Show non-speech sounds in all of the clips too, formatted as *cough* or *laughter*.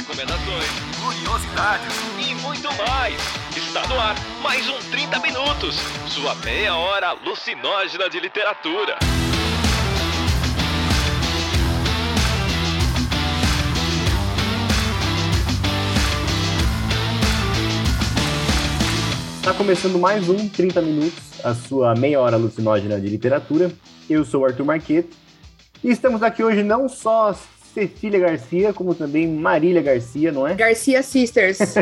recomendações, curiosidades e muito mais. Está no ar mais um 30 Minutos, sua meia hora alucinógena de literatura. Está começando mais um 30 Minutos, a sua meia hora alucinógena de literatura. Eu sou o Arthur Marqueto e estamos aqui hoje não só Cecília Garcia, como também Marília Garcia, não é? Garcia Sisters. *laughs*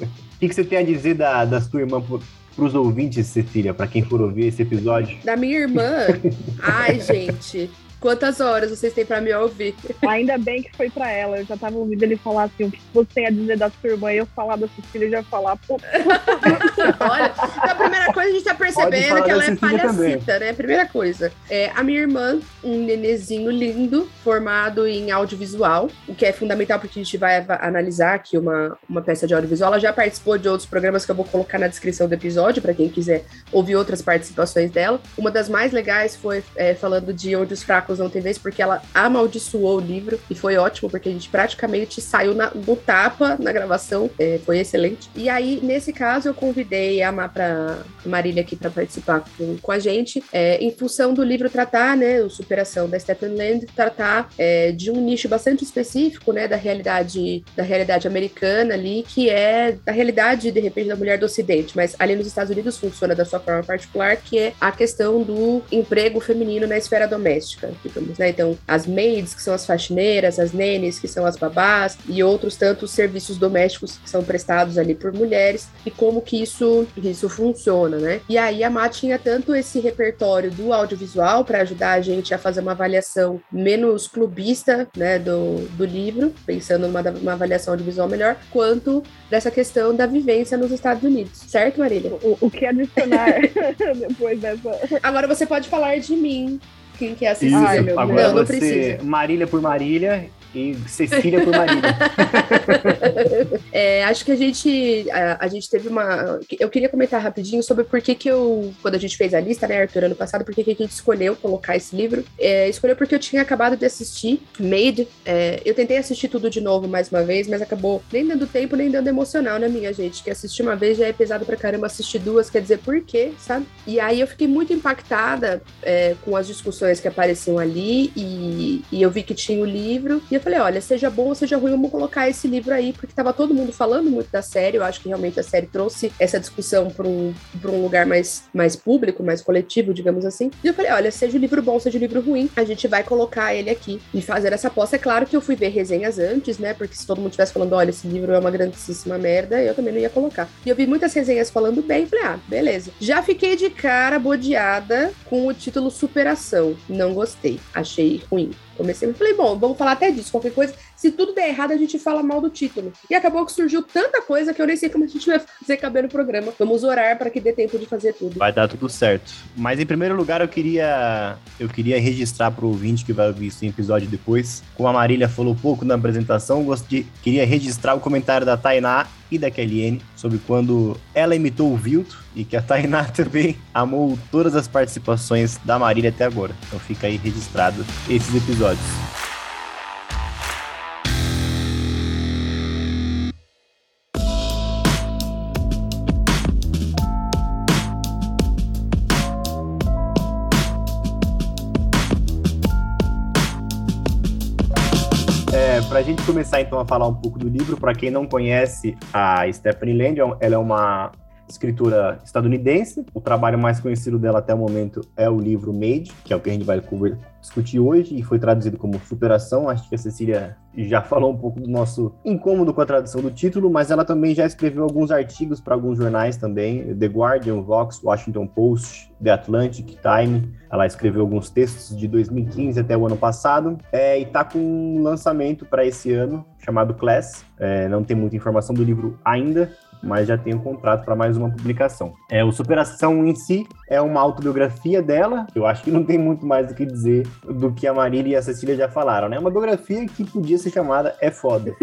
O que, que você tem a dizer da, da sua irmã para os ouvintes, Cecília, para quem for ouvir esse episódio? Da minha irmã? *laughs* Ai, gente. Quantas horas vocês têm pra me ouvir? *laughs* Ainda bem que foi pra ela. Eu já tava ouvindo ele falar assim: o que você tem a dizer da sua irmã? E eu falar da Cecília já falar, pô. *laughs* Olha, então a primeira coisa a gente tá percebendo que ela é palhacita, né? Primeira coisa. É, a minha irmã, um nenezinho lindo, formado em audiovisual, o que é fundamental porque a gente vai analisar aqui uma, uma peça de audiovisual. Ela já participou de outros programas que eu vou colocar na descrição do episódio, para quem quiser ouvir outras participações dela. Uma das mais legais foi é, falando de onde os fracos não tem vez, porque ela amaldiçoou o livro e foi ótimo, porque a gente praticamente saiu na, no tapa na gravação, é, foi excelente. E aí, nesse caso, eu convidei a, pra, Marília aqui para participar com, com, a gente, é, em função do livro tratar, né, o Superação da Stephen Land, tratar é, de um nicho bastante específico, né, da realidade, da realidade americana ali, que é da realidade, de repente, da mulher do Ocidente, mas ali nos Estados Unidos funciona da sua forma particular, que é a questão do emprego feminino na esfera doméstica digamos, né? Então, as maids, que são as faxineiras, as nenes, que são as babás, e outros tantos serviços domésticos que são prestados ali por mulheres, e como que isso, isso funciona, né? E aí a Má tinha tanto esse repertório do audiovisual para ajudar a gente a fazer uma avaliação menos clubista, né, do, do livro, pensando numa uma avaliação audiovisual melhor, quanto dessa questão da vivência nos Estados Unidos, certo, Marília? O, o que adicionar *laughs* *laughs* depois dessa? Agora você pode falar de mim, quem quer assistir. Ai, meu Agora não, não precisa. Marília por Marília e Cecília por Marília. *laughs* é, acho que a gente, a, a, gente teve uma. Eu queria comentar rapidinho sobre por que, que eu, quando a gente fez a lista, né, Arthur, ano passado, por que, que a gente escolheu colocar esse livro. É, escolheu porque eu tinha acabado de assistir Made. É, eu tentei assistir tudo de novo mais uma vez, mas acabou nem dando tempo, nem dando emocional, né, minha gente? Que assistir uma vez já é pesado pra caramba, assistir duas, quer dizer, por quê, sabe? E aí eu fiquei muito impactada é, com as discussões que apareciam ali e, e eu vi que tinha o livro. E eu falei, olha, seja bom ou seja ruim, vamos colocar esse livro aí, porque tava todo mundo falando muito da série. Eu acho que realmente a série trouxe essa discussão para um, um lugar mais, mais público, mais coletivo, digamos assim. E eu falei, olha, seja o livro bom, seja o livro ruim, a gente vai colocar ele aqui e fazer essa aposta. É claro que eu fui ver resenhas antes, né? Porque se todo mundo estivesse falando, olha, esse livro é uma grandíssima merda, eu também não ia colocar. E eu vi muitas resenhas falando bem, falei, ah, beleza. Já fiquei de cara bodeada com o título Superação. Não gostei, achei ruim. Comecei, falei, bom, vamos falar até disso, qualquer coisa. Se tudo der errado, a gente fala mal do título. E acabou que surgiu tanta coisa que eu nem sei como a gente vai fazer caber no programa. Vamos orar para que dê tempo de fazer tudo. Vai dar tudo certo. Mas em primeiro lugar, eu queria eu queria registrar para o ouvinte que vai ouvir esse episódio depois. Como a Marília falou pouco na apresentação, gostaria, queria registrar o comentário da Tainá e da KLN sobre quando ela imitou o Vilto e que a Tainá *laughs* também amou todas as participações da Marília até agora. Então fica aí registrado esses episódios. Gente começar então a falar um pouco do livro, para quem não conhece a Stephanie Land, ela é uma escritora estadunidense. O trabalho mais conhecido dela até o momento é o livro Made, que é o que a gente vai discutir hoje e foi traduzido como Superação. Acho que a Cecília já *laughs* falou um pouco do nosso incômodo com a tradução do título, mas ela também já escreveu alguns artigos para alguns jornais também, The Guardian, Vox, Washington Post, The Atlantic, Time. Ela escreveu alguns textos de 2015 até o ano passado é, e está com um lançamento para esse ano chamado Class. É, não tem muita informação do livro ainda, mas já tem um contrato para mais uma publicação. É, o Superação em si é uma autobiografia dela, eu acho que não tem muito mais do que dizer do que a Marília e a Cecília já falaram, né? É uma biografia que podia ser chamada É Foda.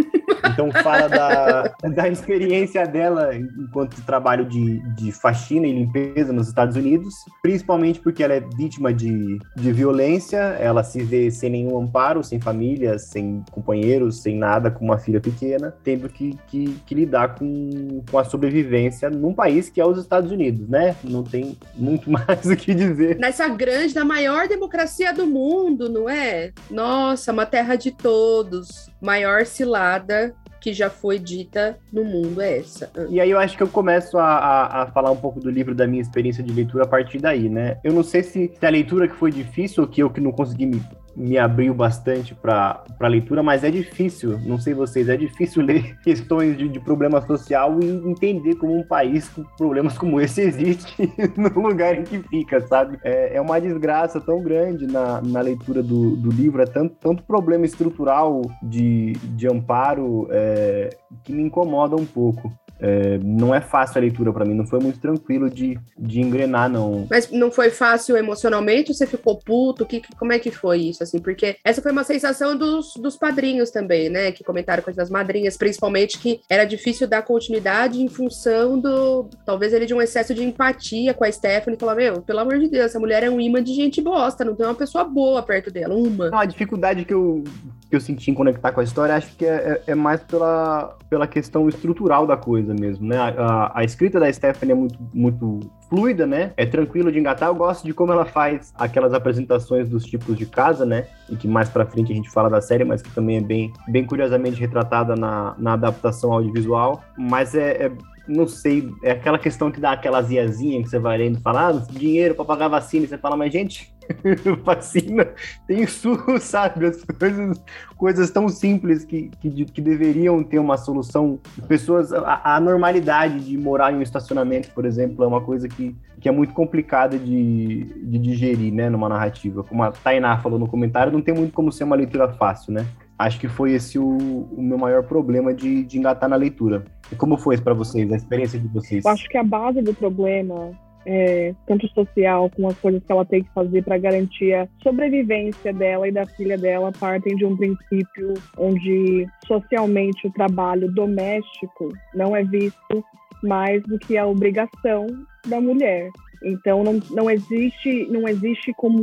Então fala da, da experiência dela enquanto trabalho de, de faxina e limpeza nos Estados Unidos, principalmente porque ela é vítima de, de violência, ela se vê sem nenhum amparo, sem família, sem companheiros, sem nada, com uma filha pequena, tendo que, que, que lidar com, com a sobrevivência num país que é os Estados Unidos, né? Não tem muito *laughs* mais o que dizer. Nessa grande, na maior democracia do mundo, não é? Nossa, uma terra de todos. Maior cilada que já foi dita no mundo é essa. E aí eu acho que eu começo a, a, a, falar um pouco do livro da minha experiência de leitura a partir daí, né? Eu não sei se, se a leitura que foi difícil ou que eu que não consegui me me abriu bastante para a leitura, mas é difícil, não sei vocês, é difícil *laughs* ler questões de, de problema social e entender como um país com problemas como esse existe *laughs* no lugar em que fica, sabe? É, é uma desgraça tão grande na, na leitura do, do livro, é tanto, tanto problema estrutural de, de amparo é, que me incomoda um pouco. É, não é fácil a leitura para mim, não foi muito tranquilo de, de engrenar, não. Mas não foi fácil emocionalmente? Você ficou puto? Que, que, como é que foi isso? Assim, porque essa foi uma sensação dos, dos padrinhos também, né? Que comentaram com as madrinhas, principalmente que era difícil dar continuidade em função do. Talvez ele de um excesso de empatia com a Stephanie falar: Meu, pelo amor de Deus, essa mulher é um imã de gente bosta, não tem uma pessoa boa perto dela, uma. Não, a dificuldade que eu, que eu senti em conectar com a história, acho que é, é, é mais pela, pela questão estrutural da coisa mesmo, né? A, a, a, escrita da Stephanie é muito, muito fluida, né? É tranquilo de engatar. Eu gosto de como ela faz aquelas apresentações dos tipos de casa, né? E que mais pra frente a gente fala da série, mas que também é bem, bem curiosamente retratada na, na adaptação audiovisual. Mas é, é não sei, é aquela questão que dá aquela aziazinha que você vai lendo e fala, ah, dinheiro para pagar vacina, e você fala, mas gente, *laughs* vacina tem SUS, *laughs* sabe? As coisas, coisas tão simples que, que, que deveriam ter uma solução. Pessoas, a, a, normalidade de morar em um estacionamento, por exemplo, é uma coisa que, que é muito complicada de, de digerir, né, numa narrativa. Como a Tainá falou no comentário, não tem muito como ser uma leitura fácil, né? Acho que foi esse o, o meu maior problema de, de engatar na leitura. E como foi para vocês, a experiência de vocês? Eu acho que a base do problema é, tanto social, com as coisas que ela tem que fazer para garantir a sobrevivência dela e da filha dela, partem de um princípio onde socialmente o trabalho doméstico não é visto mais do que a obrigação da mulher. Então não, não existe não existe como,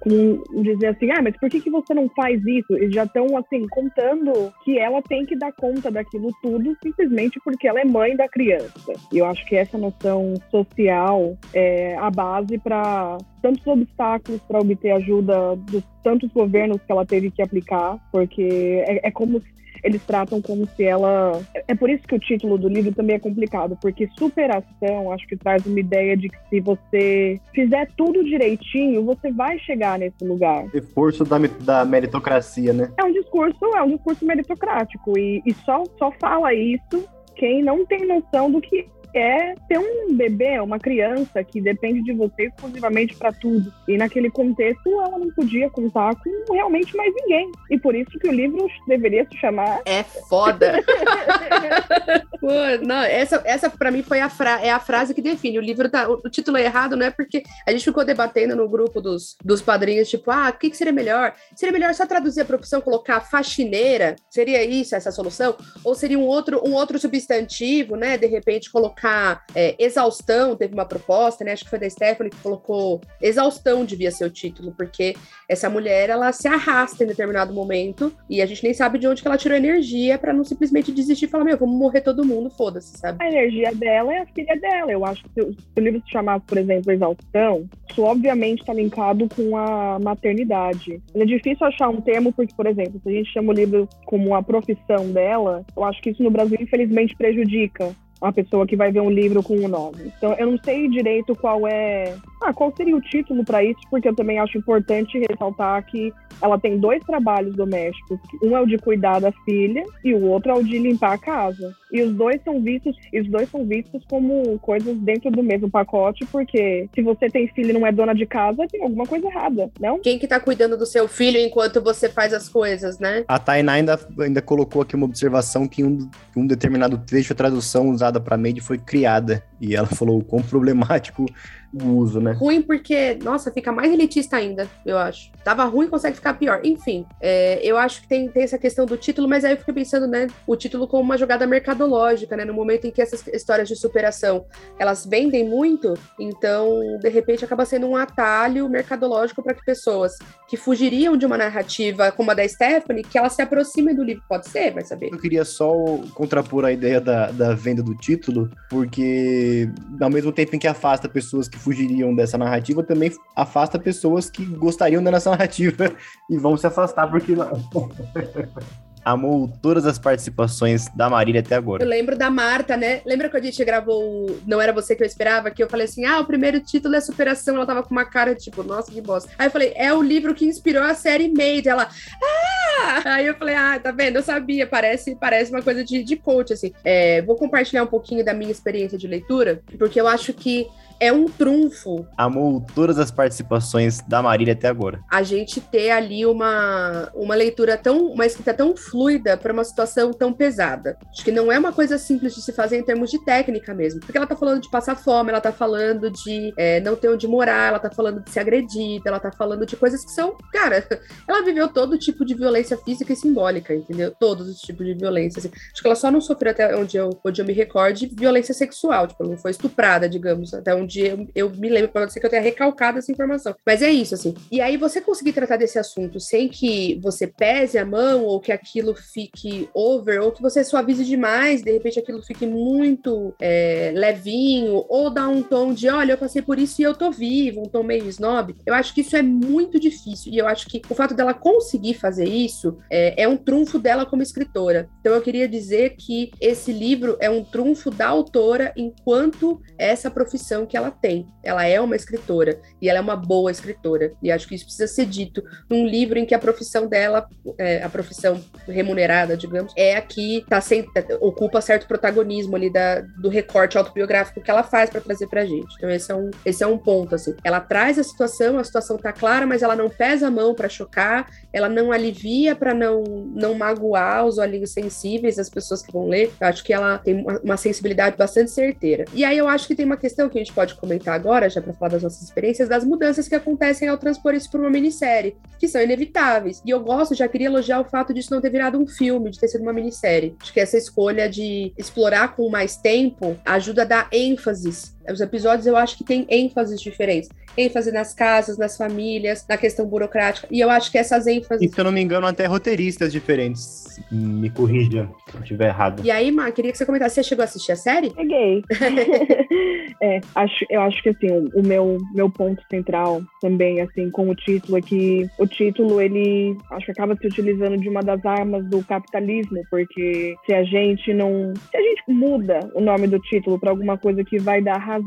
como dizer assim, ah, mas por que, que você não faz isso? Eles já estão assim contando que ela tem que dar conta daquilo tudo simplesmente porque ela é mãe da criança. E eu acho que essa noção social é a base para tantos obstáculos para obter ajuda dos tantos governos que ela teve que aplicar, porque é, é como eles tratam como se ela. É por isso que o título do livro também é complicado, porque superação acho que traz uma ideia de que se você fizer tudo direitinho, você vai chegar nesse lugar. Reforço da, da meritocracia, né? É um discurso, é um discurso meritocrático e, e só, só fala isso quem não tem noção do que é ter um bebê, uma criança que depende de você exclusivamente para tudo. E naquele contexto, ela não podia contar com realmente mais ninguém. E por isso que o livro deveria se chamar. É foda! *laughs* Pô, não, essa, essa para mim foi a, fra é a frase que define. O livro tá. O, o, título é errado, não é porque a gente ficou debatendo no grupo dos, dos padrinhos, tipo, ah, o que, que seria melhor? Seria melhor só traduzir a profissão, colocar faxineira? Seria isso, essa solução? Ou seria um outro, um outro substantivo, né? De repente, colocar colocar é, exaustão, teve uma proposta, né? Acho que foi da Stephanie que colocou exaustão devia ser o título, porque essa mulher ela se arrasta em determinado momento e a gente nem sabe de onde que ela tirou energia para não simplesmente desistir e falar, meu, vamos morrer todo mundo, foda-se, sabe? A energia dela é a filha dela. Eu acho que se o livro se chamasse, por exemplo, Exaustão, isso obviamente está linkado com a maternidade. É difícil achar um termo, porque, por exemplo, se a gente chama o livro como a profissão dela, eu acho que isso no Brasil, infelizmente, prejudica uma pessoa que vai ver um livro com o um nome. Então, eu não sei direito qual é. Ah, qual seria o título para isso, porque eu também acho importante ressaltar que ela tem dois trabalhos domésticos. Um é o de cuidar da filha e o outro é o de limpar a casa. E os dois são vistos, os dois são vistos como coisas dentro do mesmo pacote, porque se você tem filho e não é dona de casa, tem alguma coisa errada, não? Quem que tá cuidando do seu filho enquanto você faz as coisas, né? A Tainá ainda, ainda colocou aqui uma observação que um, um determinado trecho, a tradução usada usada para Maid foi criada. E ela falou o quão *laughs* problemático o uso, né? Ruim porque, nossa, fica mais elitista ainda, eu acho. Tava ruim, consegue ficar pior. Enfim, é, eu acho que tem, tem essa questão do título, mas aí eu fico pensando, né, o título como uma jogada mercadológica, né? No momento em que essas histórias de superação, elas vendem muito, então, de repente, acaba sendo um atalho mercadológico para que pessoas que fugiriam de uma narrativa como a da Stephanie, que elas se aproximem do livro. Pode ser, vai saber. Eu queria só contrapor a ideia da, da venda do título, porque ao mesmo tempo em que afasta pessoas que fugiriam dessa narrativa também afasta pessoas que gostariam dessa narrativa *laughs* e vão se afastar porque não. *laughs* amou todas as participações da Marília até agora. Eu lembro da Marta, né? Lembra quando a gente gravou Não Era Você Que Eu Esperava? Que eu falei assim, ah, o primeiro título é Superação. Ela tava com uma cara tipo, nossa, que bosta. Aí eu falei, é o livro que inspirou a série Made. Ela, ah! Aí eu falei, ah, tá vendo? Eu sabia, parece, parece uma coisa de, de coach, assim. É, vou compartilhar um pouquinho da minha experiência de leitura, porque eu acho que é um trunfo. Amou todas as participações da Marília até agora. A gente ter ali uma, uma leitura tão, uma escrita tão fluida para uma situação tão pesada. Acho que não é uma coisa simples de se fazer em termos de técnica mesmo. Porque ela tá falando de passar fome, ela tá falando de é, não ter onde morar, ela tá falando de ser agredida, ela tá falando de coisas que são. Cara, *laughs* ela viveu todo tipo de violência física e simbólica, entendeu? Todos os tipos de violência. Assim. Acho que ela só não sofreu até onde eu, onde eu me recorde violência sexual. Tipo, ela não foi estuprada, digamos, até onde dia eu, eu me lembro, pode ser que eu tenha recalcado essa informação. Mas é isso, assim. E aí você conseguir tratar desse assunto sem que você pese a mão, ou que aquilo fique over, ou que você suavize demais, de repente aquilo fique muito é, levinho, ou dá um tom de, olha, eu passei por isso e eu tô vivo, um tom meio snob. Eu acho que isso é muito difícil. E eu acho que o fato dela conseguir fazer isso é, é um trunfo dela como escritora. Então eu queria dizer que esse livro é um trunfo da autora enquanto essa profissão que ela tem. Ela é uma escritora e ela é uma boa escritora. E acho que isso precisa ser dito num livro em que a profissão dela, é, a profissão remunerada, digamos, é a que tá sem, ocupa certo protagonismo ali da, do recorte autobiográfico que ela faz para trazer pra gente. Então esse é um, esse é um ponto assim. Ela traz a situação, a situação tá clara, mas ela não pesa a mão para chocar, ela não alivia para não não magoar os olhinhos sensíveis das pessoas que vão ler. Eu acho que ela tem uma, uma sensibilidade bastante certeira. E aí eu acho que tem uma questão que a gente pode comentar agora, já para falar das nossas experiências, das mudanças que acontecem ao transpor isso para uma minissérie, que são inevitáveis. E eu gosto, já queria elogiar o fato disso não ter virado um filme, de ter sido uma minissérie. Acho que essa escolha de explorar com mais tempo ajuda a dar ênfases os episódios eu acho que tem ênfases diferentes. ênfase nas casas, nas famílias, na questão burocrática. E eu acho que essas ênfases. E se eu não me engano, até roteiristas diferentes. Me corrija se eu estiver errado. E aí, Mar, queria que você comentasse. Você chegou a assistir a série? Cheguei. *laughs* é, acho, eu acho que assim, o meu, meu ponto central também, assim, com o título é que o título, ele acho que acaba se utilizando de uma das armas do capitalismo, porque se a gente não. Se a gente muda o nome do título para alguma coisa que vai dar razão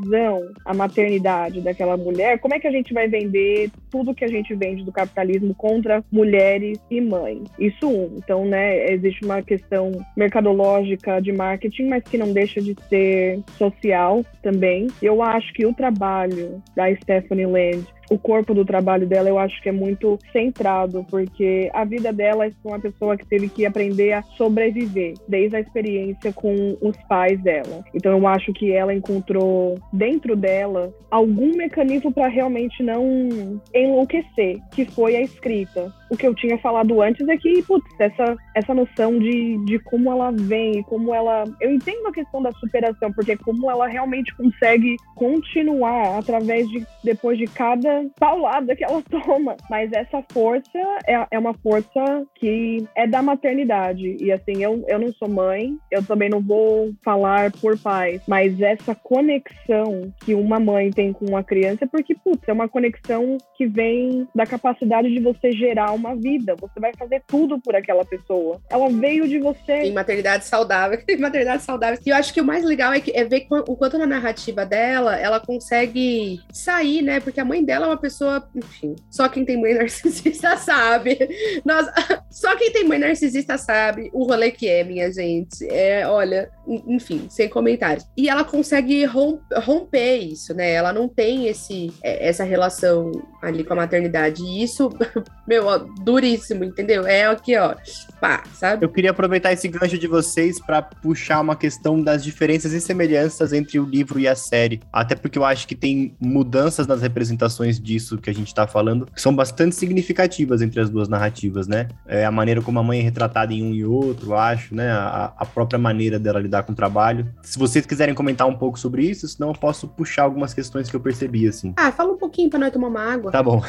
à maternidade daquela mulher, como é que a gente vai vender tudo que a gente vende do capitalismo contra mulheres e mães? Isso um. Então, né, existe uma questão mercadológica de marketing, mas que não deixa de ser social também. Eu acho que o trabalho da Stephanie Land o corpo do trabalho dela eu acho que é muito centrado, porque a vida dela é uma pessoa que teve que aprender a sobreviver, desde a experiência com os pais dela. Então eu acho que ela encontrou dentro dela algum mecanismo para realmente não enlouquecer, que foi a escrita. O que eu tinha falado antes é que, putz, essa, essa noção de, de como ela vem, como ela. Eu entendo a questão da superação, porque como ela realmente consegue continuar através de, depois de cada paulada que ela *laughs* toma. Mas essa força é, é uma força que é da maternidade. E assim, eu, eu não sou mãe, eu também não vou falar por pais, mas essa conexão que uma mãe tem com uma criança, porque, putz, é uma conexão que vem da capacidade de você gerar uma vida. Você vai fazer tudo por aquela pessoa. Ela veio de você. Em maternidade saudável. *laughs* Em maternidade saudável. E eu acho que o mais legal é, que, é ver o quanto na narrativa dela ela consegue sair, né? Porque a mãe dela uma pessoa, enfim, só quem tem mãe *laughs* narcisista sabe. Nós, só quem tem mãe narcisista sabe o rolê que é, minha gente. É, olha, enfim, sem comentários. E ela consegue romper isso, né? Ela não tem esse, é, essa relação ali com a maternidade. E isso, *laughs* meu, duríssimo, entendeu? É aqui, ó, pá, sabe? Eu queria aproveitar esse gancho de vocês para puxar uma questão das diferenças e semelhanças entre o livro e a série. Até porque eu acho que tem mudanças nas representações disso que a gente tá falando, que são bastante significativas entre as duas narrativas, né? É a maneira como a mãe é retratada em um e outro, acho, né? A, a própria maneira dela lidar com o trabalho. Se vocês quiserem comentar um pouco sobre isso, senão eu posso puxar algumas questões que eu percebi, assim. Ah, fala um pouquinho para nós tomar uma água. Tá bom.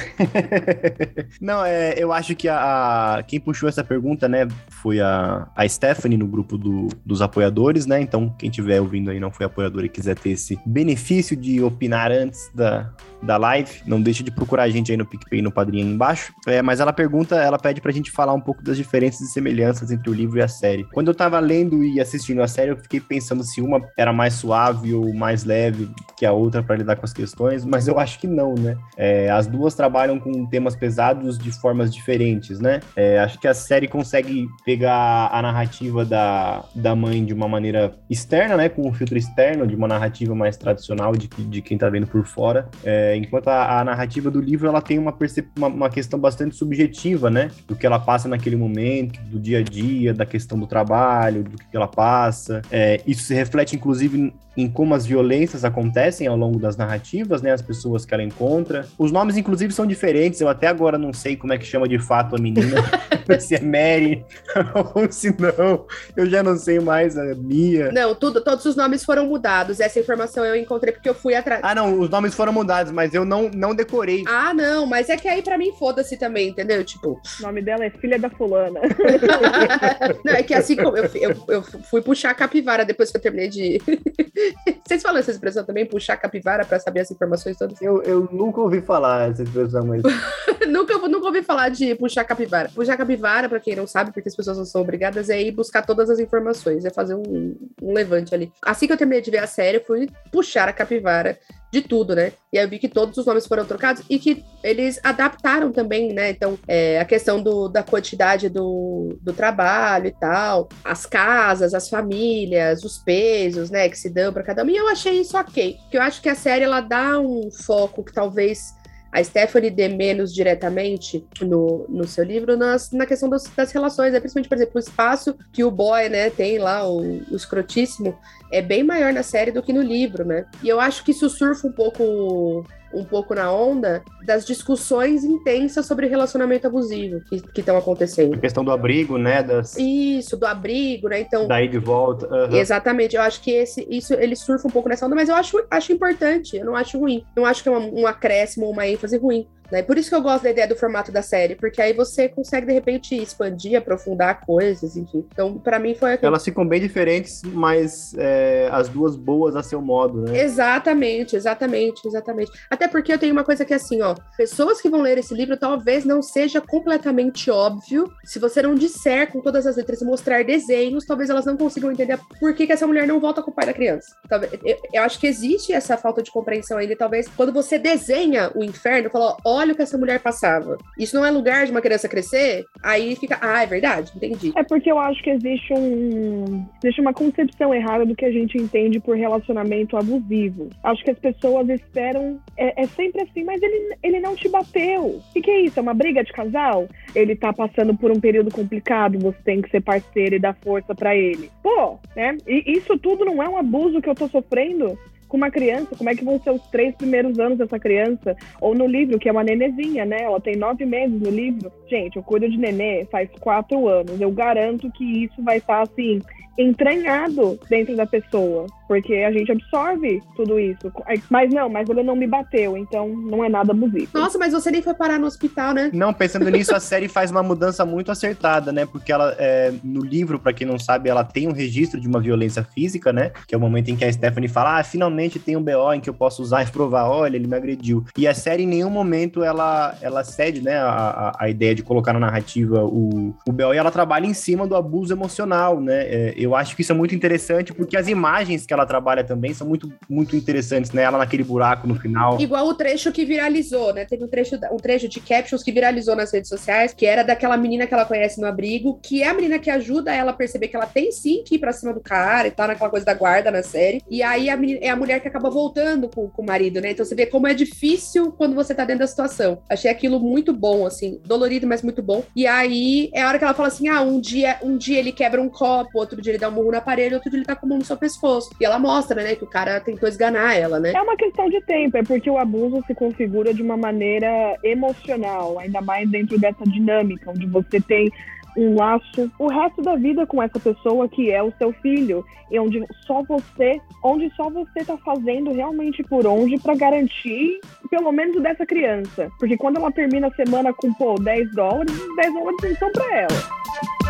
*laughs* Não, é, eu acho que a, a, quem puxou essa pergunta, né, foi a, a Stephanie no grupo do, dos apoiadores, né? Então, quem estiver ouvindo aí não foi apoiador e quiser ter esse benefício de opinar antes da, da live, não deixe de procurar a gente aí no PicPay e no Padrinho aí embaixo. É, mas ela pergunta, ela pede pra gente falar um pouco das diferenças e semelhanças entre o livro e a série. Quando eu tava lendo e assistindo a série, eu fiquei pensando se uma era mais suave ou mais leve que a outra para lidar com as questões, mas eu acho que não, né? É, as duas trabalham com temas pesados de formas diferentes, né? É, acho que a série consegue pegar a narrativa da, da mãe de uma maneira externa, né? Com um filtro externo, de uma narrativa mais tradicional de, de quem tá vendo por fora. É, enquanto a, a, narrativa do livro, ela tem uma, uma, uma questão bastante subjetiva, né? Do que ela passa naquele momento, do dia a dia, da questão do trabalho, do que ela passa. É, isso se reflete, inclusive, em como as violências acontecem ao longo das narrativas, né? As pessoas que ela encontra. Os nomes, inclusive, são diferentes. Eu até agora não sei como é que chama de fato a menina. *laughs* se é Mary *laughs* ou se não. Eu já não sei mais a Mia. Não, tudo, todos os nomes foram mudados. Essa informação eu encontrei porque eu fui atrás. Ah, não, os nomes foram mudados, mas eu não, não decorei. Ah, não, mas é que aí para mim foda-se também, entendeu? Tipo. O nome dela é Filha da Fulana. *laughs* não, é que assim como eu, eu, eu fui puxar a capivara depois que eu terminei de. *laughs* Vocês falam essa expressão também, puxar a capivara para saber as informações todas? Eu, eu nunca ouvi falar essa expressão, mas. *laughs* nunca, nunca ouvi falar de puxar a capivara. Puxar a capivara, para quem não sabe, porque as pessoas não são obrigadas, é ir buscar todas as informações, é fazer um, um levante ali. Assim que eu terminei de ver a série, eu fui puxar a capivara de tudo, né? E aí eu vi que todos os nomes foram trocados e que eles adaptaram também, né? Então, é, a questão do, da quantidade do, do trabalho e tal, as casas, as famílias, os pesos, né, que se dão para cada um. E eu achei isso ok. Porque eu acho que a série ela dá um foco que talvez a Stephanie dê menos diretamente no, no seu livro nas, na questão das, das relações, né? principalmente, por exemplo, o espaço que o boy, né, tem lá, o, o escrotíssimo, é bem maior na série do que no livro, né? E eu acho que isso surfa um pouco um pouco na onda das discussões intensas sobre relacionamento abusivo que estão acontecendo. A questão do abrigo, né? Das... Isso, do abrigo, né? Então. Daí de volta. Uhum. Exatamente. Eu acho que esse, isso ele surfa um pouco nessa onda, mas eu acho, acho importante. Eu não acho ruim. Não acho que é um, um acréscimo ou uma ênfase ruim. Né? Por isso que eu gosto da ideia do formato da série, porque aí você consegue, de repente, expandir, aprofundar coisas, enfim. Então, para mim foi aquilo. Elas ficam bem diferentes, mas é, as duas boas a seu modo, né? Exatamente, exatamente, exatamente. Até porque eu tenho uma coisa que é assim, ó, pessoas que vão ler esse livro talvez não seja completamente óbvio. Se você não disser com todas as letras e mostrar desenhos, talvez elas não consigam entender por que, que essa mulher não volta com o pai da criança. Talvez, eu, eu acho que existe essa falta de compreensão ainda. Talvez quando você desenha o inferno, fala, ó, olha o que essa mulher passava. Isso não é lugar de uma criança crescer? Aí fica, ah, é verdade, entendi. É porque eu acho que existe um. Existe uma concepção errada do que a gente entende por relacionamento abusivo. Acho que as pessoas esperam. É, é sempre assim, mas ele, ele não te bateu. O que, é isso? É uma briga de casal? Ele tá passando por um período complicado, você tem que ser parceiro e dar força para ele. Pô, né? E isso tudo não é um abuso que eu tô sofrendo? Com uma criança, como é que vão ser os três primeiros anos dessa criança? Ou no livro, que é uma nenezinha, né? Ela tem nove meses no livro. Gente, eu cuido de nenê faz quatro anos. Eu garanto que isso vai estar, assim, entranhado dentro da pessoa, porque a gente absorve tudo isso. Mas não, mas ele não me bateu, então não é nada abusivo. Nossa, mas você nem foi parar no hospital, né? Não, pensando nisso, a *laughs* série faz uma mudança muito acertada, né? Porque ela, é, no livro, para quem não sabe, ela tem um registro de uma violência física, né? Que é o momento em que a Stephanie fala: Ah, finalmente tem um BO em que eu posso usar e provar, olha, ele me agrediu. E a série, em nenhum momento, ela, ela cede, né? A, a, ideia de colocar na narrativa o, o BO e ela trabalha em cima do abuso emocional, né? É, Eu acho que isso é muito interessante porque as imagens que ela trabalha também são muito, muito interessantes, né? Ela naquele buraco no final. Igual o trecho que viralizou, né? Teve um trecho, um trecho de captions que viralizou nas redes sociais, que era daquela menina que ela conhece no abrigo, que é a menina que ajuda ela a perceber que ela tem sim que ir pra cima do cara e tá naquela coisa da guarda na série. E aí a menina, é a mulher que acaba voltando com, com o marido, né? Então você vê como é difícil quando você tá dentro da situação. Achei aquilo muito bom, assim, dolorido, mas muito bom. E aí é a hora que ela fala assim: ah, um dia, um dia ele quebra um copo, outro dia ele dá um murro no aparelho, outro dia ele tá com no seu pescoço. E ela mostra, né, que o cara tentou esganar ela, né? É uma questão de tempo, é porque o abuso se configura de uma maneira emocional, ainda mais dentro dessa dinâmica, onde você tem um laço o resto da vida com essa pessoa que é o seu filho e onde só você, onde só você está fazendo realmente por onde para garantir pelo menos dessa criança, porque quando ela termina a semana com pô 10 dólares, 10 dólares são para ela.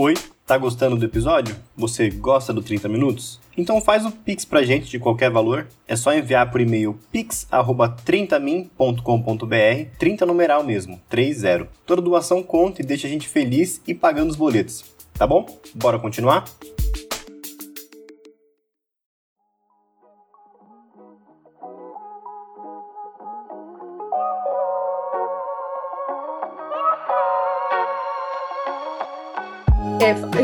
Oi, tá gostando do episódio? Você gosta do 30 minutos? Então faz o Pix pra gente de qualquer valor. É só enviar por e-mail pix@30min.com.br, 30 numeral mesmo, 30. Toda doação conta e deixa a gente feliz e pagando os boletos. Tá bom? Bora continuar?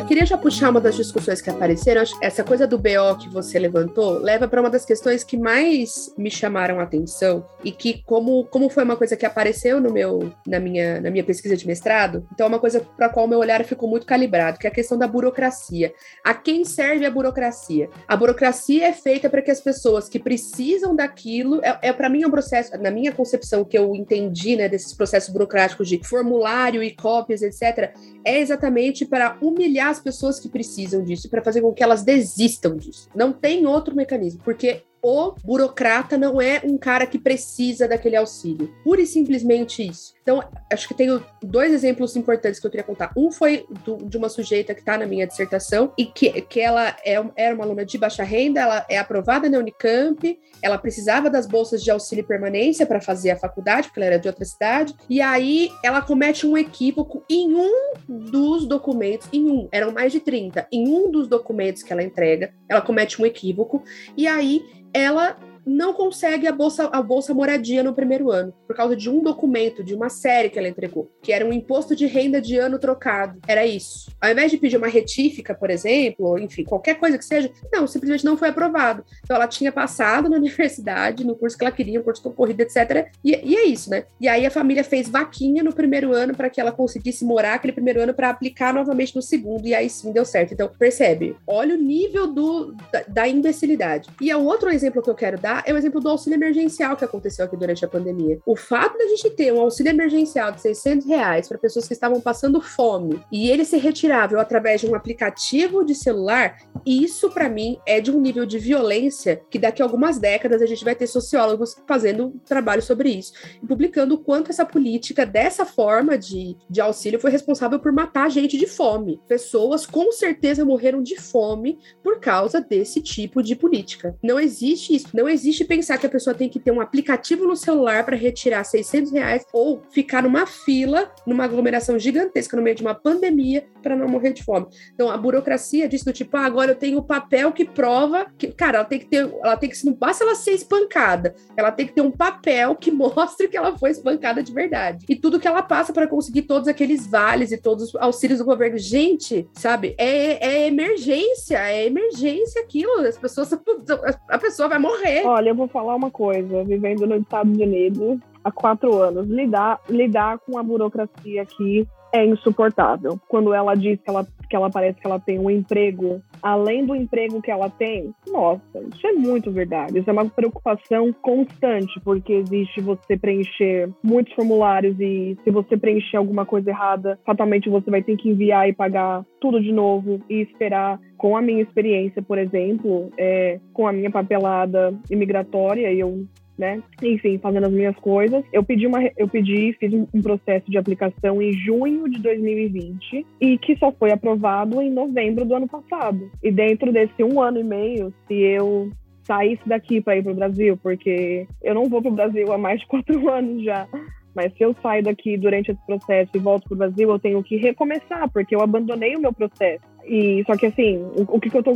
Queria já puxar uma das discussões que apareceram. Essa coisa do BO que você levantou leva para uma das questões que mais me chamaram a atenção e que, como, como foi uma coisa que apareceu no meu, na, minha, na minha pesquisa de mestrado, então é uma coisa para a qual meu olhar ficou muito calibrado, que é a questão da burocracia. A quem serve a burocracia? A burocracia é feita para que as pessoas que precisam daquilo, é, é para mim é um processo, na minha concepção que eu entendi, né, desses processos burocráticos de formulário e cópias, etc., é exatamente para humilhar as pessoas que precisam disso, para fazer com que elas desistam disso. Não tem outro mecanismo, porque o burocrata não é um cara que precisa daquele auxílio. Pura e simplesmente isso. Então, acho que tenho dois exemplos importantes que eu queria contar. Um foi do, de uma sujeita que está na minha dissertação e que, que ela é, era uma aluna de baixa renda, ela é aprovada na Unicamp, ela precisava das bolsas de auxílio permanência para fazer a faculdade, porque ela era de outra cidade, e aí ela comete um equívoco em um dos documentos, em um, eram mais de 30, em um dos documentos que ela entrega, ela comete um equívoco, e aí ela não consegue a bolsa, a bolsa moradia no primeiro ano, por causa de um documento, de uma série que ela entregou, que era um imposto de renda de ano trocado. Era isso. Ao invés de pedir uma retífica, por exemplo, enfim, qualquer coisa que seja, não, simplesmente não foi aprovado. Então ela tinha passado na *laughs* universidade, no curso que ela queria, um curso concorrido, etc. E, e é isso, né? E aí a família fez vaquinha no primeiro ano para que ela conseguisse morar aquele primeiro ano para aplicar novamente no segundo, e aí sim deu certo. Então, percebe, olha o nível do, da, da imbecilidade. E é outro exemplo que eu quero dar é o exemplo do auxílio emergencial que aconteceu aqui durante a pandemia. O fato da gente ter um auxílio emergencial de 600 reais para pessoas que estavam passando fome e ele ser retirável através de um aplicativo de celular, isso para mim é de um nível de violência que daqui a algumas décadas a gente vai ter sociólogos fazendo trabalho sobre isso e publicando o quanto essa política dessa forma de, de auxílio foi responsável por matar gente de fome. Pessoas com certeza morreram de fome por causa desse tipo de política. Não existe isso, não existe existe pensar que a pessoa tem que ter um aplicativo no celular para retirar 600 reais ou ficar numa fila, numa aglomeração gigantesca no meio de uma pandemia para não morrer de fome. Então, a burocracia disso do tipo, ah, agora eu tenho o papel que prova que, cara, ela tem que ter, ela tem que, não basta ela ser espancada, ela tem que ter um papel que *laughs* mostre que ela foi espancada de verdade. E tudo que ela passa para conseguir todos aqueles vales e todos os auxílios do governo. Gente, sabe, é, é emergência, é emergência aquilo, as pessoas, *laughs* a pessoa vai morrer. Olha, eu vou falar uma coisa. Vivendo nos Estados Unidos há quatro anos, lidar, lidar com a burocracia aqui é insuportável. Quando ela diz que ela, que ela parece que ela tem um emprego além do emprego que ela tem, nossa, isso é muito verdade. Isso é uma preocupação constante, porque existe você preencher muitos formulários e se você preencher alguma coisa errada, fatalmente você vai ter que enviar e pagar tudo de novo e esperar. Com a minha experiência, por exemplo, é, com a minha papelada imigratória, eu né? Enfim, fazendo as minhas coisas. Eu pedi uma, eu pedi, fiz um processo de aplicação em junho de 2020 e que só foi aprovado em novembro do ano passado. E dentro desse um ano e meio, se eu saísse daqui para ir para o Brasil, porque eu não vou para o Brasil há mais de quatro *laughs* anos já. Mas se eu saio daqui durante esse processo e volto para o Brasil, eu tenho que recomeçar, porque eu abandonei o meu processo. E só que assim, o, o que, que eu tô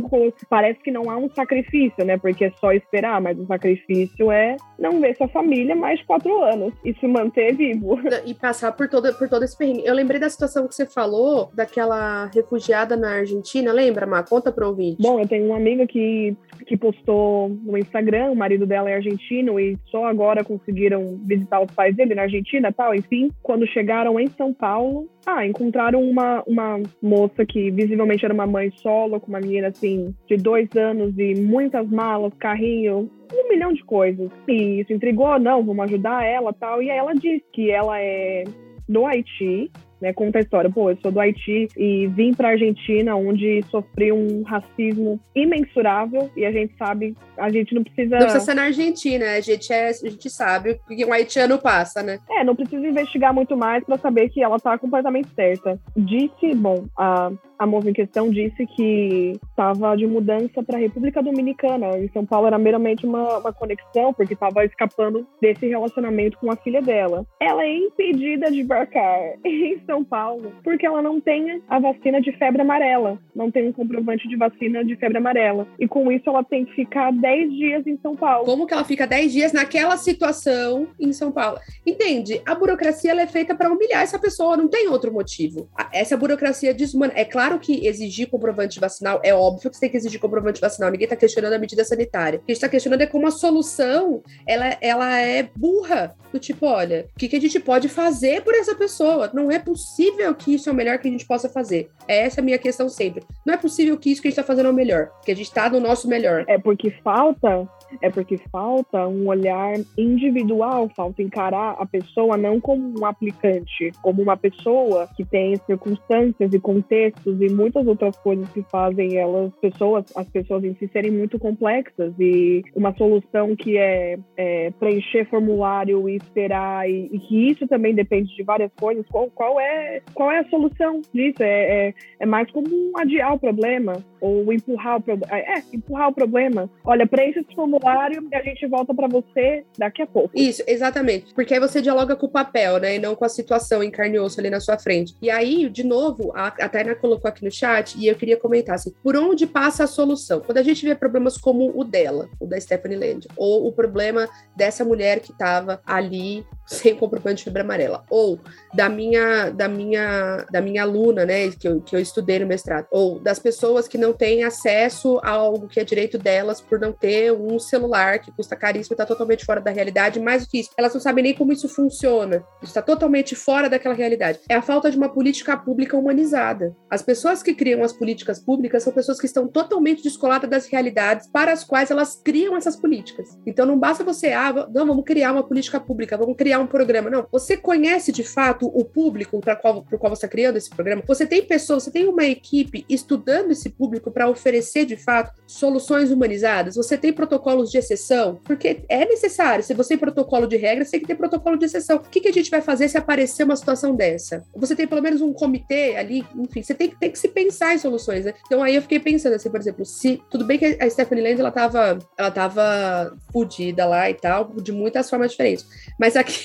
parece que não há um sacrifício, né? Porque é só esperar, mas o sacrifício é não ver sua família mais quatro anos e se manter vivo. *laughs* E passar por todo, por todo esse perrengue. Eu lembrei da situação que você falou, daquela refugiada na Argentina, lembra, Má? Conta pro ouvinte. Bom, eu tenho uma amiga que, que postou no Instagram, o marido dela é argentino e só agora conseguiram visitar os pais dele na Argentina tal, enfim. Quando chegaram em São Paulo, ah, encontraram uma, uma moça que visivelmente era uma mãe solo, com uma menina assim, de dois anos e muitas malas, carrinho, um milhão de coisas. E isso intrigou, não, vamos ajudar ela tal. E aí ela disse que ela é do Haiti, né, conta a história. Pô, eu sou do Haiti e vim para a Argentina, onde sofri um racismo imensurável e a gente sabe, a gente não precisa. Não precisa ser na Argentina, a gente, é, a gente sabe o que um haitiano passa, né? É, não precisa investigar muito mais para saber que ela tá completamente certa. Disse, bom, a, a moça em questão disse que estava de mudança para a República Dominicana. Em São Paulo era meramente uma, uma conexão, porque estava escapando desse relacionamento com a filha dela. Ela é impedida de embarcar *laughs* em São Paulo porque ela não tem a vacina de febre amarela, não tem um comprovante de vacina de febre amarela. E com isso ela tem que ficar 10 dias em São Paulo. Como que ela fica 10 dias naquela situação em São Paulo? Entende? A burocracia é feita para humilhar essa pessoa, não tem outro motivo. Essa burocracia desumana. É claro que exigir comprovante vacinal é óbvio que você tem que exigir comprovante vacinal, ninguém está questionando a medida sanitária. O que a gente está questionando é como a solução ela, ela é burra. Do tipo, olha, o que, que a gente pode fazer por essa pessoa? Não é possível possível que isso é o melhor que a gente possa fazer. Essa é a minha questão sempre. Não é possível que isso que a gente está fazendo é o melhor, que a gente está no nosso melhor. É porque falta é porque falta um olhar individual, falta encarar a pessoa não como um aplicante, como uma pessoa que tem circunstâncias e contextos e muitas outras coisas que fazem elas, pessoas, as pessoas em si serem muito complexas e uma solução que é, é preencher formulário e esperar e, e, que isso também depende de várias coisas. Qual, qual é qual é a solução disso? É, é, é mais como adiar o problema ou empurrar o problema. É, empurrar o problema. Olha, preencha esse formulário formulário e a gente volta para você daqui a pouco. Isso, exatamente. Porque aí você dialoga com o papel, né? E não com a situação em carne e osso ali na sua frente. E aí, de novo, a, a colocou aqui no chat e eu queria comentar assim: por onde passa a solução? Quando a gente vê problemas como o dela, o da Stephanie Land, ou o problema dessa mulher que estava ali sem comprovante de fibra amarela, ou da minha da minha da minha aluna, né, que eu, que eu estudei no mestrado, ou das pessoas que não têm acesso a algo que é direito delas por não ter um celular que custa caríssimo está totalmente fora da realidade, mais do que isso, elas não sabem nem como isso funciona, está totalmente fora daquela realidade. É a falta de uma política pública humanizada. As pessoas que criam as políticas públicas são pessoas que estão totalmente descoladas das realidades para as quais elas criam essas políticas. Então não basta você, ah, não, vamos criar uma política pública, vamos criar um programa. Não, você conhece de fato o público para qual, qual você está criando esse programa? Você tem pessoas, você tem uma equipe estudando esse público para oferecer de fato soluções humanizadas? Você tem protocolos de exceção? Porque é necessário. Se você tem protocolo de regra, você tem que ter protocolo de exceção. O que, que a gente vai fazer se aparecer uma situação dessa? Você tem pelo menos um comitê ali, enfim, você tem, tem que se pensar em soluções, né? Então aí eu fiquei pensando assim, por exemplo, se tudo bem que a Stephanie Land ela tava, ela tava fudida lá e tal, de muitas formas diferentes, mas aqui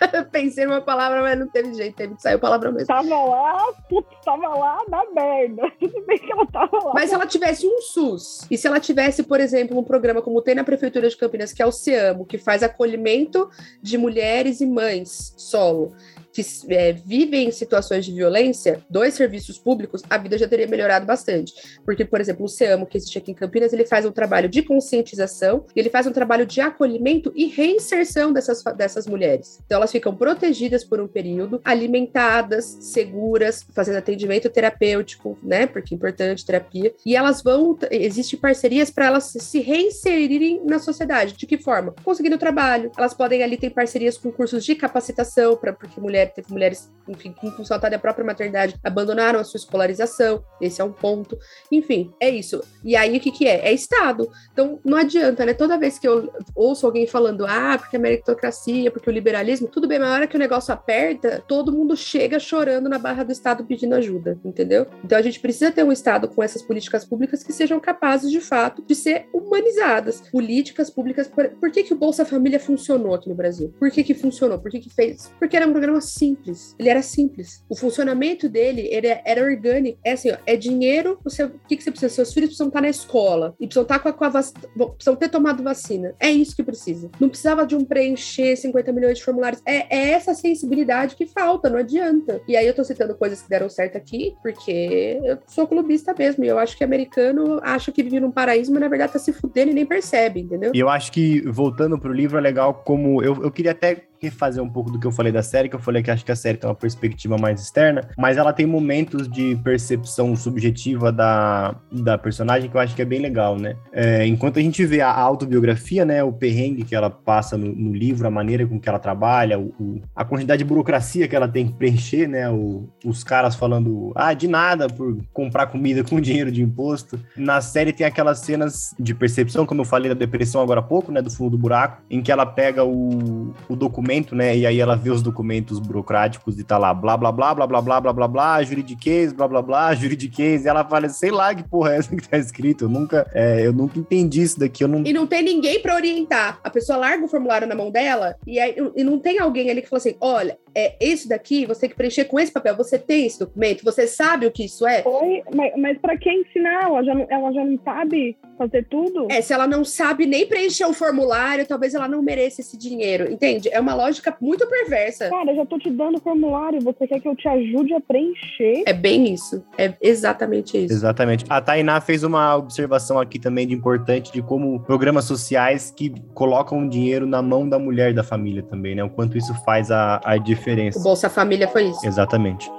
*laughs* Pensei numa palavra, mas não teve jeito, teve que sair a palavra mesmo. Tava lá, putz, tava lá na merda. *laughs* Tudo bem que ela tava lá. Mas se ela tivesse um SUS, e se ela tivesse, por exemplo, um programa como tem na Prefeitura de Campinas, que é o CEAMO, que faz acolhimento de mulheres e mães solo que é, vivem em situações de violência, dois serviços públicos, a vida já teria melhorado bastante. Porque, por exemplo, o CEAMO, que existe aqui em Campinas, ele faz um trabalho de conscientização, ele faz um trabalho de acolhimento e reinserção dessas, dessas mulheres. Então, elas ficam protegidas por um período, alimentadas, seguras, fazendo atendimento terapêutico, né? Porque é importante terapia. E elas vão, existem parcerias para elas se reinserirem na sociedade. De que forma? Conseguindo trabalho. Elas podem ali ter parcerias com cursos de capacitação, para porque mulher teve mulheres, enfim, em função da própria maternidade abandonaram a sua escolarização. Esse é um ponto. Enfim, é isso. E aí o que, que é? É Estado. Então não adianta, né? Toda vez que eu ouço alguém falando, ah, porque a meritocracia, porque o liberalismo, tudo bem, mas na hora que o negócio aperta, todo mundo chega chorando na barra do Estado pedindo ajuda, entendeu? Então a gente precisa ter um Estado com essas políticas públicas que sejam capazes, de fato, de ser humanizadas. Políticas públicas. Por, por que, que o Bolsa Família funcionou aqui no Brasil? Por que, que funcionou? Por que, que fez? Porque era um programa simples. Ele era simples. O funcionamento dele ele era orgânico. É assim, ó, é dinheiro. Você, o que, que você precisa? Seus filhos precisam estar na escola e precisam estar com a, com a vac... precisam ter tomado vacina. É isso que precisa. Não precisava de um preencher 50 milhões de formulários. É, é essa sensibilidade que falta, não adianta. E aí eu tô citando coisas que deram certo aqui, porque eu sou clubista mesmo. E eu acho que americano acha que vive num paraíso, mas na verdade tá se fudendo e nem percebe, entendeu? E eu acho que, voltando pro livro, é legal como. Eu, eu queria até refazer um pouco do que eu falei da série, que eu falei que acho que a série tem uma perspectiva mais externa, mas ela tem momentos de percepção subjetiva da, da personagem que eu acho que é bem legal, né? É, enquanto a gente vê a autobiografia, né, o perrengue que ela passa no, no livro, a maneira com que ela trabalha, o, o, a quantidade de burocracia que ela tem que preencher, né, o, os caras falando, ah, de nada por comprar comida com *laughs* dinheiro de imposto. Na série tem aquelas cenas de percepção, como eu falei da depressão agora há pouco, né, do fundo do buraco, em que ela pega o, o documento documento, né? E aí ela vê os documentos burocráticos e tá lá, blá, blá, blá, blá, blá, blá, blá, blá, blá, juridiquês, blá, blá, blá, juridiquês. E ela fala, sei lá que porra é essa que tá escrito. Eu nunca, é, eu nunca entendi isso daqui. Eu não... E não tem ninguém para orientar. A pessoa larga o formulário na mão dela e, aí, e não tem alguém ali que fala assim: olha, é esse daqui, você tem que preencher com esse papel. Você tem esse documento? Você sabe o que isso é? Oi, mas, mas para quem ensinar? Ela já, não, ela já não sabe fazer tudo? É, se ela não sabe nem preencher o formulário, talvez ela não mereça esse dinheiro, entende? É uma lógica muito perversa. Cara, eu já tô te dando o formulário, você quer que eu te ajude a preencher? É bem isso. É exatamente isso. Exatamente. A Tainá fez uma observação aqui também de importante de como programas sociais que colocam dinheiro na mão da mulher da família também, né? O quanto isso faz a, a diferença diferença. O Bolsa Família foi isso. Exatamente.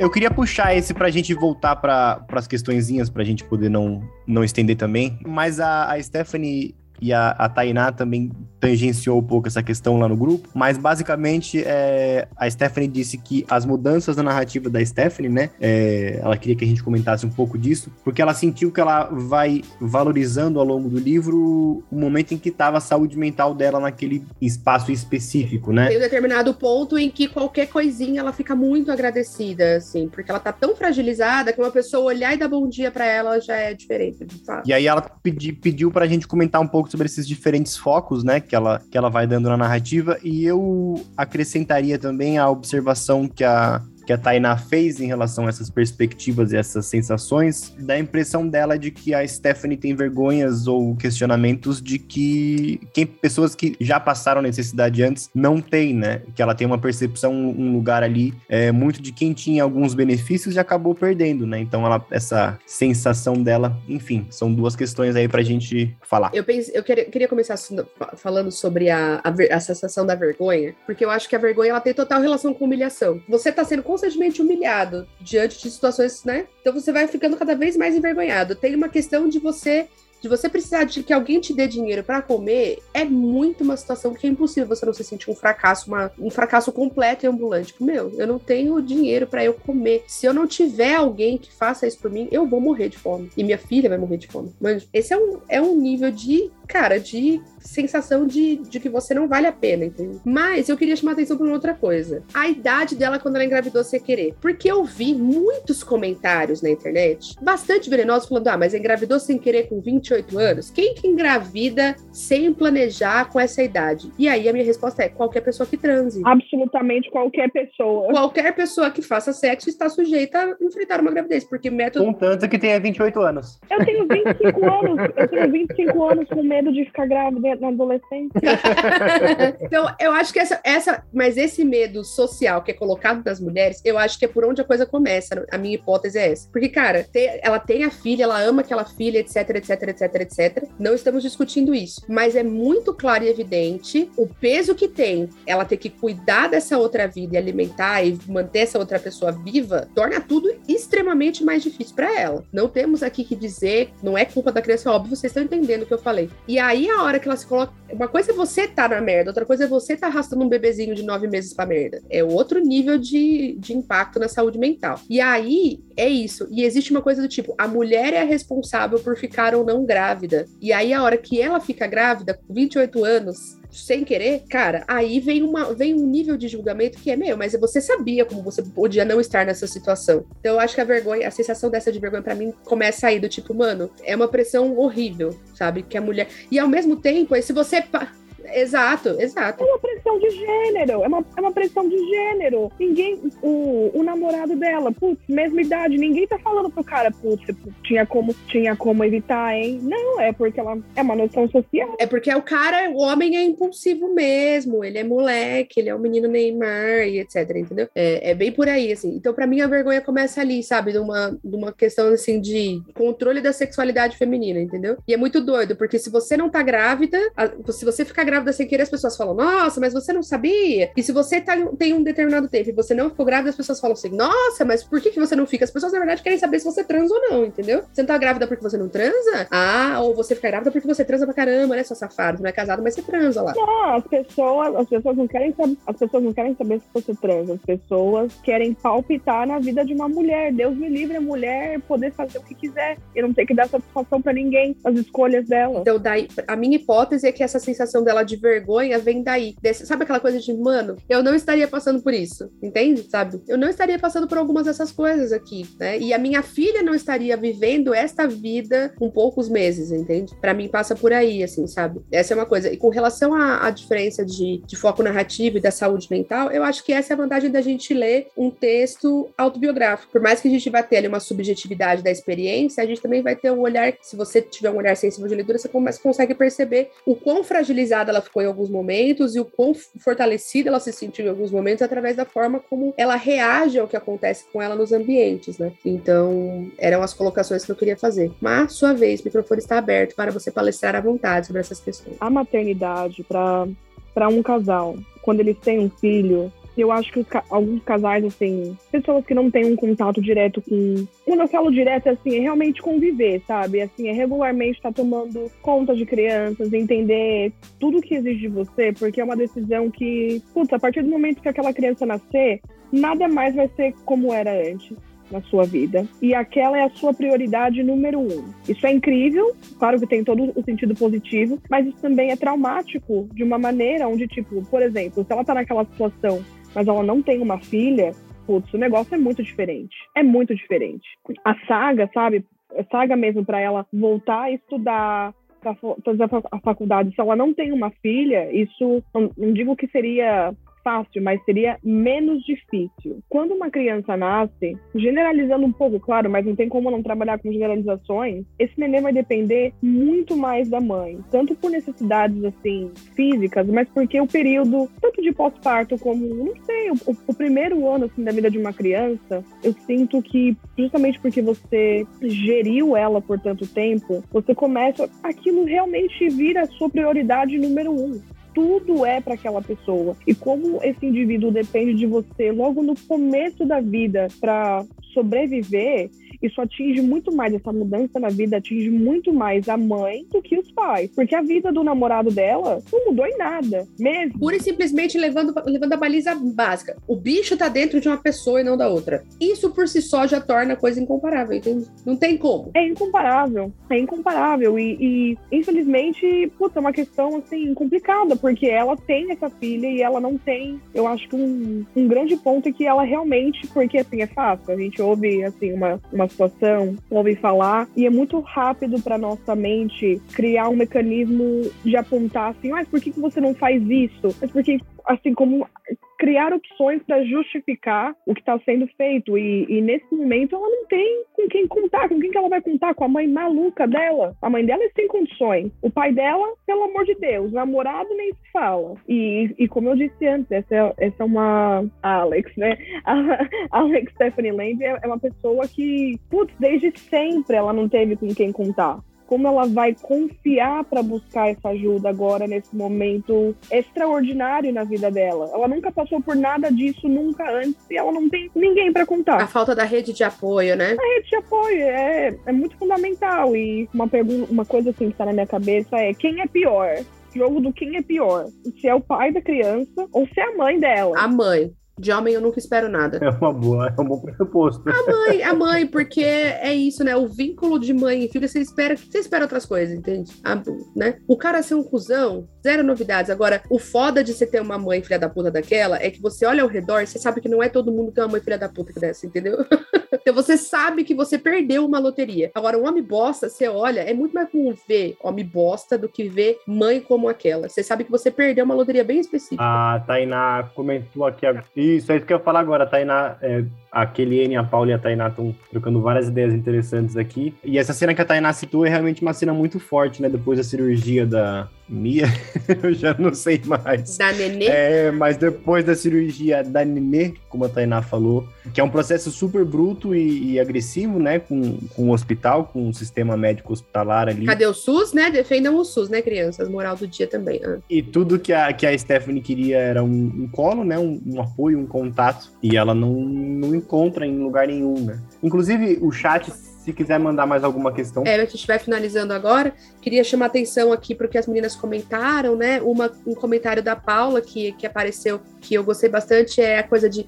Eu queria puxar esse para a gente voltar para as questõezinhas, para a gente poder não, não estender também. Mas a, a Stephanie e a, a Tainá também tangenciou um pouco essa questão lá no grupo, mas basicamente é, a Stephanie disse que as mudanças na narrativa da Stephanie, né, é, ela queria que a gente comentasse um pouco disso, porque ela sentiu que ela vai valorizando ao longo do livro o momento em que estava a saúde mental dela naquele espaço específico, né? Tem um determinado ponto em que qualquer coisinha ela fica muito agradecida, assim, porque ela tá tão fragilizada que uma pessoa olhar e dar bom dia para ela já é diferente, de fato. E aí ela pedi, pediu pra gente comentar um pouco sobre esses diferentes focos, né, que ela, que ela vai dando na narrativa, e eu acrescentaria também a observação que a, que a Tainá fez em relação a essas perspectivas e essas sensações, dá a impressão dela de que a Stephanie tem vergonhas ou questionamentos de que quem, pessoas que já passaram necessidade antes não tem, né? Que ela tem uma percepção, um lugar ali é, muito de quem tinha alguns benefícios e acabou perdendo, né? Então, ela, essa sensação dela, enfim, são duas questões aí pra gente falar. Eu, pense, eu queria, queria começar falando sobre a, a, a sensação da vergonha, porque eu acho que a vergonha ela tem total relação com humilhação. Você tá sendo constantemente humilhado diante de situações, né? Então você vai ficando cada vez mais envergonhado. Tem uma questão de você de você precisar de que alguém te dê dinheiro para comer, é muito uma situação que é impossível você não se sentir um fracasso, uma, um fracasso completo e ambulante. Tipo, meu, eu não tenho dinheiro para eu comer. Se eu não tiver alguém que faça isso por mim, eu vou morrer de fome. E minha filha vai morrer de fome. Mas esse é um, é um nível de, cara, de sensação de, de que você não vale a pena, entendeu? Mas eu queria chamar a atenção para uma outra coisa. A idade dela quando ela engravidou sem querer. Porque eu vi muitos comentários na internet, bastante venenosos, falando: ah, mas engravidou sem querer com 28 anos? Quem que engravida sem planejar com essa idade? E aí a minha resposta é: qualquer pessoa que transe. Absolutamente qualquer pessoa. Qualquer pessoa que faça sexo está sujeita a enfrentar uma gravidez, porque método. Contanto que tenha 28 anos. Eu tenho 25 *laughs* anos. Eu tenho 25 anos com medo de ficar grávida na adolescência. *laughs* então, eu acho que essa, essa, mas esse medo social que é colocado nas mulheres, eu acho que é por onde a coisa começa. A minha hipótese é essa. Porque, cara, ela tem a filha, ela ama aquela filha, etc, etc, etc, etc. Não estamos discutindo isso. Mas é muito claro e evidente o peso que tem ela ter que cuidar dessa outra vida e alimentar e manter essa outra pessoa viva, torna tudo extremamente mais difícil para ela. Não temos aqui que dizer, não é culpa da criança, óbvio, vocês estão entendendo o que eu falei. E aí, a hora que ela se coloca. Uma coisa é você tá na merda, outra coisa é você tá arrastando um bebezinho de nove meses pra merda. É outro nível de, de impacto na saúde mental. E aí é isso. E existe uma coisa do tipo: a mulher é responsável por ficar ou não grávida. E aí, a hora que ela fica grávida, com 28 anos, sem querer, cara, aí vem, uma, vem um nível de julgamento que é meu, mas você sabia como você podia não estar nessa situação. Então eu acho que a vergonha, a sensação dessa de vergonha para mim começa aí do tipo, mano, é uma pressão horrível, sabe? Que a mulher. E ao mesmo tempo, se você Exato, exato. É uma pressão de gênero, é uma, é uma pressão de gênero. Ninguém, o, o namorado dela, putz, mesma idade, ninguém tá falando pro cara, putz, tinha como, tinha como evitar, hein? Não, é porque ela é uma noção social. É porque o cara, o homem é impulsivo mesmo, ele é moleque, ele é um menino Neymar e etc, entendeu? É, é bem por aí, assim. Então, para mim, a vergonha começa ali, sabe? De uma, de uma questão, assim, de controle da sexualidade feminina, entendeu? E é muito doido, porque se você não tá grávida, se você ficar grávida grávida sem querer, as pessoas falam, nossa, mas você não sabia? E se você tá, tem um determinado tempo e você não ficou grávida, as pessoas falam assim, nossa, mas por que, que você não fica? As pessoas, na verdade, querem saber se você transa ou não, entendeu? Você não tá grávida porque você não transa? Ah, ou você fica grávida porque você transa pra caramba, né, sua safada? Você não é casado, mas você transa lá. Não, as pessoas, as pessoas não querem saber, as pessoas não querem saber se você transa. As pessoas querem palpitar na vida de uma mulher. Deus me livre a mulher poder fazer o que quiser e não ter que dar satisfação para ninguém, as escolhas dela. Então, daí, a minha hipótese é que essa sensação dela de vergonha vem daí. Desse, sabe aquela coisa de, mano, eu não estaria passando por isso, entende? Sabe? Eu não estaria passando por algumas dessas coisas aqui, né? E a minha filha não estaria vivendo esta vida com poucos meses, entende? Para mim passa por aí, assim, sabe? Essa é uma coisa. E com relação à, à diferença de, de foco narrativo e da saúde mental, eu acho que essa é a vantagem da gente ler um texto autobiográfico. Por mais que a gente vá ter ali uma subjetividade da experiência, a gente também vai ter um olhar, se você tiver um olhar sensível de leitura, você consegue perceber o quão fragilizada ela ficou em alguns momentos e o quão fortalecida ela se sentiu em alguns momentos através da forma como ela reage ao que acontece com ela nos ambientes, né? Então, eram as colocações que eu queria fazer. Mas, sua vez, o microfone está aberto para você palestrar à vontade sobre essas questões. A maternidade para um casal, quando eles têm um filho, eu acho que ca alguns casais, assim, pessoas que não têm um contato direto com. Quando eu falo direto, assim, é realmente conviver, sabe? Assim, é regularmente estar tá tomando conta de crianças, entender tudo que exige de você, porque é uma decisão que, putz, a partir do momento que aquela criança nascer, nada mais vai ser como era antes na sua vida. E aquela é a sua prioridade número um. Isso é incrível, claro que tem todo o sentido positivo, mas isso também é traumático de uma maneira onde, tipo, por exemplo, se ela tá naquela situação mas ela não tem uma filha, putz, o negócio é muito diferente. É muito diferente. A saga, sabe? A saga mesmo para ela voltar a estudar, fazer a faculdade, se ela não tem uma filha, isso não, não digo que seria fácil, mas seria menos difícil. Quando uma criança nasce, generalizando um pouco, claro, mas não tem como não trabalhar com generalizações, esse neném vai depender muito mais da mãe, tanto por necessidades assim físicas, mas porque o período tanto de pós-parto como, não sei, o, o, primeiro ano assim da vida de uma criança, eu sinto que justamente porque você geriu ela por tanto tempo, você começa aquilo realmente vira a sua prioridade número um tudo é para aquela pessoa. E como esse indivíduo depende de você logo no começo da vida para sobreviver, isso atinge muito mais, essa mudança na vida atinge muito mais a mãe do que os pais. Porque a vida do namorado dela não mudou em nada, mesmo. Pura e simplesmente levando, levando a baliza básica. O bicho tá dentro de uma pessoa e não da outra. Isso por si só já torna a coisa incomparável, entende? Não tem como. É incomparável. É incomparável. E, e infelizmente, puta, é uma questão assim complicada, porque ela tem essa filha e ela não tem. Eu acho que um, um grande ponto é que ela realmente, porque assim, é fácil. A gente ouve assim, uma, uma situação, ouve falar, e é muito rápido para nossa mente criar um mecanismo de apontar assim, mas por que, que você não faz isso? Mas porque assim como criar opções para justificar o que está sendo feito. E, e, nesse momento ela não tem com quem contar. Com quem que ela vai contar? Com a mãe maluca dela. A mãe dela é sem condições. O pai dela, pelo amor de Deus, namorado nem se fala. E, e como eu disse antes, essa é, essa é uma Alex, né? A Alex Stephanie Land é, é uma pessoa que, putz, desde sempre ela não teve com quem contar como ela vai confiar para buscar essa ajuda agora nesse momento extraordinário na vida dela. Ela nunca passou por nada disso nunca antes e ela não tem ninguém para contar. A falta da rede de apoio, né? A rede de apoio é, é muito fundamental e uma pergunta, uma coisa assim que está na minha cabeça é quem é pior? jogo do quem é pior. Se é o pai da criança ou se é a mãe dela. A mãe. De homem eu nunca espero nada. É uma boa, é um bom pressuposto. A mãe, a mãe, porque é isso, né? O vínculo de mãe e filho, você espera, você espera outras coisas, entende? A, né? O cara ser um cuzão, zero novidades. Agora, o foda de você ter uma mãe filha da puta daquela é que você olha ao redor, você sabe que não é todo mundo que tem uma mãe filha da puta dessa, entendeu? *laughs* então você sabe que você perdeu uma loteria. Agora, o homem bosta, você olha, é muito mais comum ver homem bosta do que ver mãe como aquela. Você sabe que você perdeu uma loteria bem específica. A Tainá comentou aqui isso, é isso que eu ia falar agora. Tainá, é, a Keliane, a Paula e a Tainá estão trocando várias ideias interessantes aqui. E essa cena que a Tainá citou é realmente uma cena muito forte, né? Depois da cirurgia da Mia, *laughs* eu já não sei mais. Da Nenê? É, mas depois da cirurgia da Nenê, como a Tainá falou, que é um processo super bruto e, e agressivo, né? Com, com o hospital, com o sistema médico hospitalar ali. Cadê o SUS, né? Defendam o SUS, né, crianças? Moral do dia também. Ah. E tudo que a, que a Stephanie queria era um, um colo, né? Um, um apoio, um contato. E ela não, não encontra em lugar nenhum, né? Inclusive, o chat se quiser mandar mais alguma questão. É, a gente vai finalizando agora. Queria chamar atenção aqui para o que as meninas comentaram, né? Uma, um comentário da Paula que, que apareceu, que eu gostei bastante, é a coisa de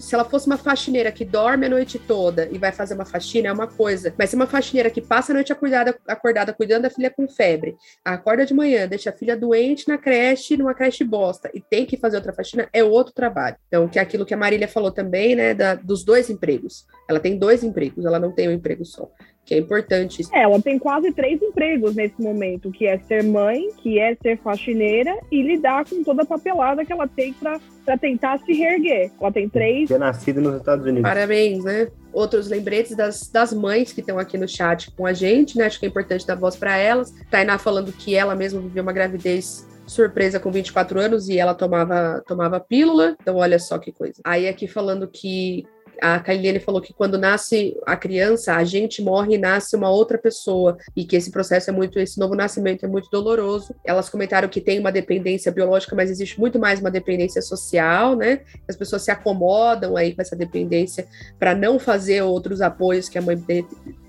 se ela fosse uma faxineira que dorme a noite toda e vai fazer uma faxina, é uma coisa. Mas se uma faxineira que passa a noite acordada, acordada cuidando da filha com febre, acorda de manhã, deixa a filha doente na creche, numa creche bosta, e tem que fazer outra faxina, é outro trabalho. Então, que é aquilo que a Marília falou também, né? Da, dos dois empregos. Ela tem dois empregos, ela não tem um emprego só que é importante. É, ela tem quase três empregos nesse momento, que é ser mãe, que é ser faxineira e lidar com toda a papelada que ela tem para tentar se reerguer. Ela tem três. É nascida nos Estados Unidos. Parabéns, né? Outros lembretes das, das mães que estão aqui no chat com a gente, né? Acho que é importante dar voz para elas. Tainá falando que ela mesma viveu uma gravidez surpresa com 24 anos e ela tomava, tomava pílula. Então, olha só que coisa. Aí aqui falando que a Kailiane falou que quando nasce a criança, a gente morre nasce uma outra pessoa, e que esse processo é muito, esse novo nascimento é muito doloroso. Elas comentaram que tem uma dependência biológica, mas existe muito mais uma dependência social, né? As pessoas se acomodam aí com essa dependência para não fazer outros apoios que a mãe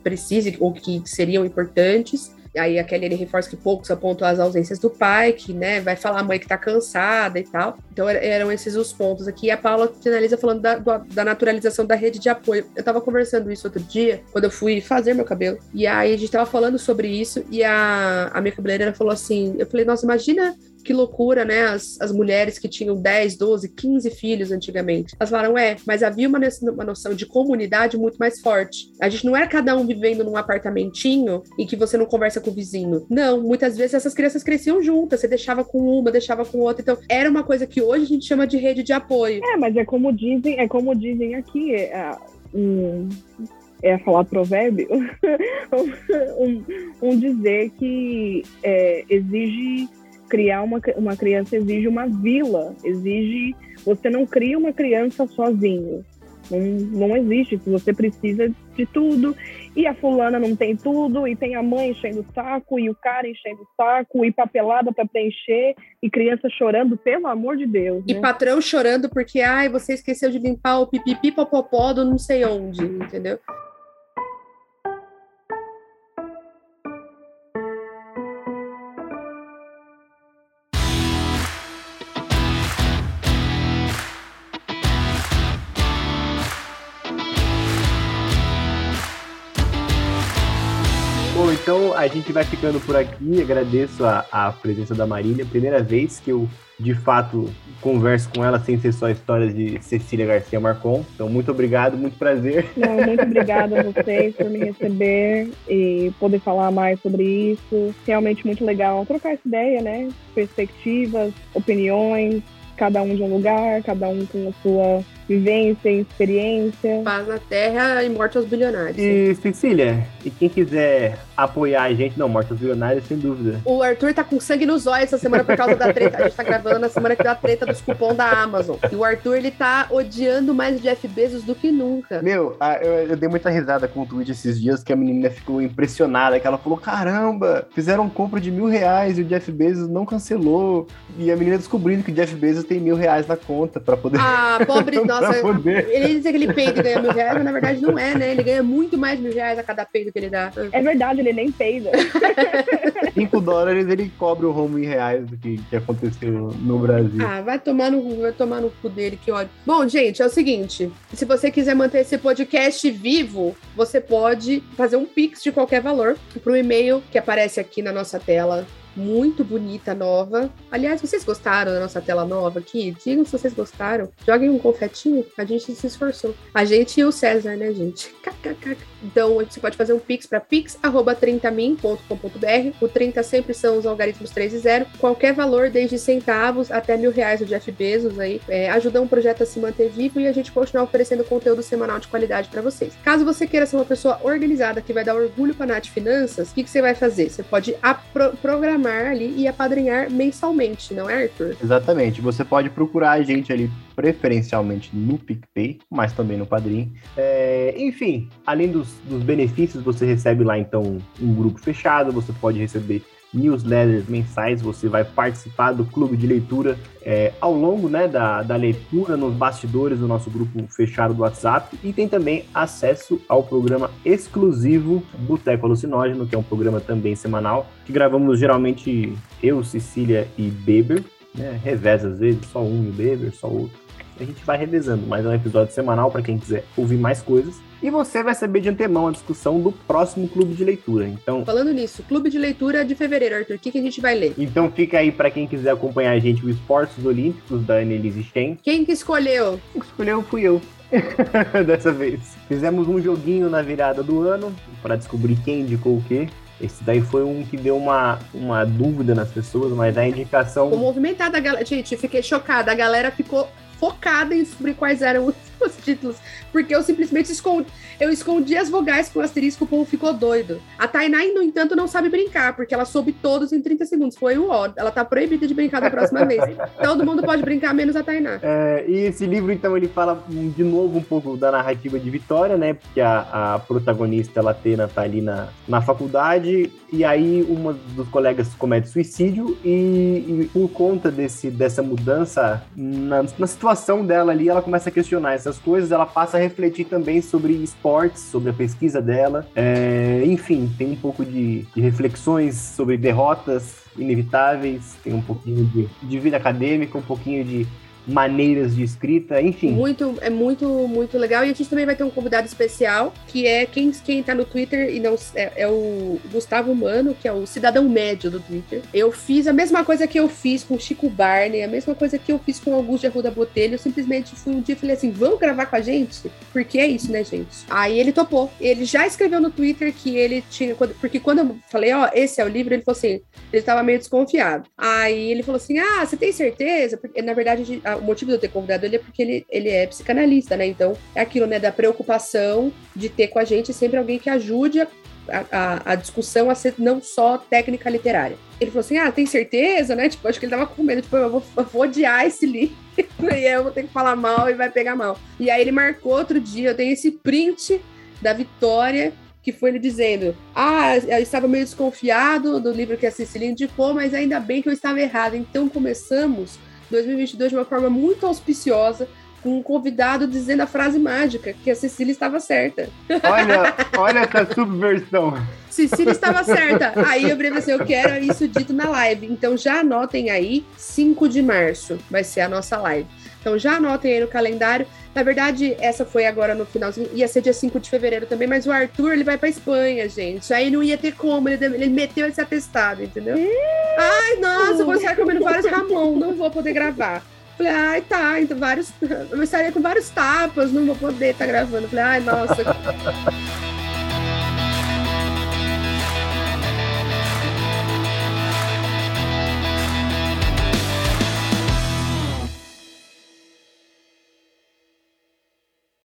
precise ou que seriam importantes. Aí a Kelly ele reforça que poucos apontam as ausências do pai, que né, vai falar a mãe que tá cansada e tal. Então eram esses os pontos aqui. E a Paula finaliza falando da, da naturalização da rede de apoio. Eu tava conversando isso outro dia, quando eu fui fazer meu cabelo. E aí a gente tava falando sobre isso, e a, a minha cabeleireira falou assim: eu falei, nossa, imagina que loucura, né? As, as mulheres que tinham 10, 12, 15 filhos antigamente. Elas falaram, é, mas havia uma, uma noção de comunidade muito mais forte. A gente não era cada um vivendo num apartamentinho e que você não conversa com o vizinho. Não, muitas vezes essas crianças cresciam juntas, você deixava com uma, deixava com outra. Então, era uma coisa que hoje a gente chama de rede de apoio. É, mas é como dizem, é como dizem aqui, é, um, é falar provérbio, *laughs* um, um, dizer que é, exige criar uma, uma criança exige uma vila, exige. Você não cria uma criança sozinho. Não, não existe. Você precisa de tudo. E a fulana não tem tudo, e tem a mãe enchendo o saco, e o cara enchendo o saco, e papelada para preencher, e criança chorando, pelo amor de Deus. E né? patrão chorando porque, ai, você esqueceu de limpar o pipipi popopó do não sei onde, entendeu? A gente vai ficando por aqui. Agradeço a, a presença da Marília. Primeira vez que eu, de fato, converso com ela sem ser só histórias de Cecília Garcia Marcon. Então, muito obrigado, muito prazer. Não, muito obrigada a vocês por me receber e poder falar mais sobre isso. Realmente muito legal trocar essa ideia, né? Perspectivas, opiniões, cada um de um lugar, cada um com a sua vivência, experiência. Paz na terra e morte aos bilionários. E Cecília, e quem quiser apoiar a gente, não, morte aos bilionários, sem dúvida. O Arthur tá com sangue nos olhos essa semana por causa da treta. A gente tá gravando na semana que dá a treta dos cupons da Amazon. E o Arthur, ele tá odiando mais o Jeff Bezos do que nunca. Meu, eu, eu dei muita risada com o tweet esses dias que a menina ficou impressionada, que ela falou, caramba, fizeram compra de mil reais e o Jeff Bezos não cancelou. E a menina descobrindo que o Jeff Bezos tem mil reais na conta pra poder... Ah, pobre *laughs* nossa, ele diz que ele peida e ganha mil reais, mas na verdade não é, né? Ele ganha muito mais mil reais a cada peido que ele dá. É verdade, ele nem peida. *laughs* 5 dólares ele cobra o home em reais do que, que aconteceu no Brasil. Ah, vai tomar no, vai tomar no cu dele, que ódio. Bom, gente, é o seguinte: se você quiser manter esse podcast vivo, você pode fazer um pix de qualquer valor para o e-mail que aparece aqui na nossa tela muito bonita, nova. Aliás, vocês gostaram da nossa tela nova aqui? Digam se vocês gostaram. Joguem um confetinho. A gente se esforçou. A gente e o César, né, gente? Então, você pode fazer um pix para pix.30min.com.br. O 30 sempre são os algoritmos 3 e 0. Qualquer valor, desde centavos até mil reais do Jeff Bezos aí, é, ajuda um projeto a se manter vivo e a gente continuar oferecendo conteúdo semanal de qualidade para vocês. Caso você queira ser uma pessoa organizada que vai dar orgulho para a Nath Finanças, o que, que você vai fazer? Você pode programar ali e apadrinhar mensalmente, não é, Arthur? Exatamente. Você pode procurar a gente ali preferencialmente no PicPay, mas também no Padrim. É, enfim, além dos, dos benefícios, você recebe lá então um grupo fechado, você pode receber newsletters mensais, você vai participar do clube de leitura é, ao longo né, da, da leitura nos bastidores do nosso grupo fechado do WhatsApp e tem também acesso ao programa exclusivo Boteco Alucinógeno, que é um programa também semanal, que gravamos geralmente eu, Cecília e Beber, né, reveza às vezes, só um e Beber, só outro. A gente vai revezando, mas é um episódio semanal para quem quiser ouvir mais coisas. E você vai saber de antemão a discussão do próximo clube de leitura. Então, falando nisso, clube de leitura de fevereiro, Arthur, o que, que a gente vai ler? Então fica aí para quem quiser acompanhar a gente o Esportes Olímpicos da Annelise Stein. Quem que escolheu? Quem que escolheu fui eu. *laughs* Dessa vez. Fizemos um joguinho na virada do ano para descobrir quem indicou o quê. Esse daí foi um que deu uma, uma dúvida nas pessoas, mas a indicação. Ficou movimentada a galera. Gente, fiquei chocada. A galera ficou focada em descobrir quais eram os, *laughs* os títulos, porque eu simplesmente escondi, eu escondi as vogais com o asterisco, o povo ficou doido. A Tainá, no entanto, não sabe brincar, porque ela soube todos em 30 segundos. Foi o ó. Ela tá proibida de brincar da próxima vez. *laughs* Todo mundo pode brincar, menos a Tainá. É, e esse livro, então, ele fala de novo um pouco da narrativa de Vitória, né? Porque a, a protagonista, ela tem tá ali na, na faculdade, e aí uma dos colegas comete suicídio, e, e por conta desse, dessa mudança na, na situação dela ali, ela começa a questionar essas coisas, ela passa a refletir também sobre esportes, sobre a pesquisa dela. É, enfim, tem um pouco de, de, reflexões sobre derrotas inevitáveis, tem um pouquinho de, de vida acadêmica, um pouquinho de maneiras de escrita, enfim. Muito, é muito, muito legal. E a gente também vai ter um convidado especial, que é quem, quem tá no Twitter e não é, é o Gustavo Mano, que é o cidadão médio do Twitter. Eu fiz a mesma coisa que eu fiz com Chico Barney, a mesma coisa que eu fiz com Augusto de Arruda Botelho. Eu simplesmente fui um dia e falei assim: vamos gravar com a gente? Porque é isso, né, gente? Aí ele topou. Ele já escreveu no Twitter que ele tinha. Porque quando eu falei, ó, oh, esse é o livro, ele falou assim: ele tava meio desconfiado. Aí ele falou assim: ah, você tem certeza? Porque na verdade a o motivo de eu ter convidado ele é porque ele, ele é psicanalista, né? Então, é aquilo, né, da preocupação de ter com a gente sempre alguém que ajude a, a, a discussão a ser não só técnica literária. Ele falou assim: ah, tem certeza, né? Tipo, acho que ele tava com medo, tipo, eu vou, eu vou odiar esse livro. *laughs* e eu vou ter que falar mal e vai pegar mal. E aí ele marcou outro dia, eu tenho esse print da Vitória que foi ele dizendo: Ah, eu estava meio desconfiado do livro que a Cecília indicou, mas ainda bem que eu estava errado. Então começamos 2022 de uma forma muito auspiciosa, com um convidado dizendo a frase mágica, que a Cecília estava certa. Olha, olha essa subversão. Cecília estava certa. Aí eu falei assim, eu quero isso dito na live. Então já anotem aí, 5 de março vai ser a nossa live. Então já anotem aí no calendário. Na verdade, essa foi agora no finalzinho, ia ser dia 5 de fevereiro também, mas o Arthur, ele vai pra Espanha, gente. Aí não ia ter como, ele, ele meteu esse atestado, entendeu? Ai, nossa, vou sair comendo vários Ramon, não vou poder gravar. Falei, ai, tá, então vários. *laughs* Eu estaria com vários tapas, não vou poder estar tá gravando. Falei, ai, nossa.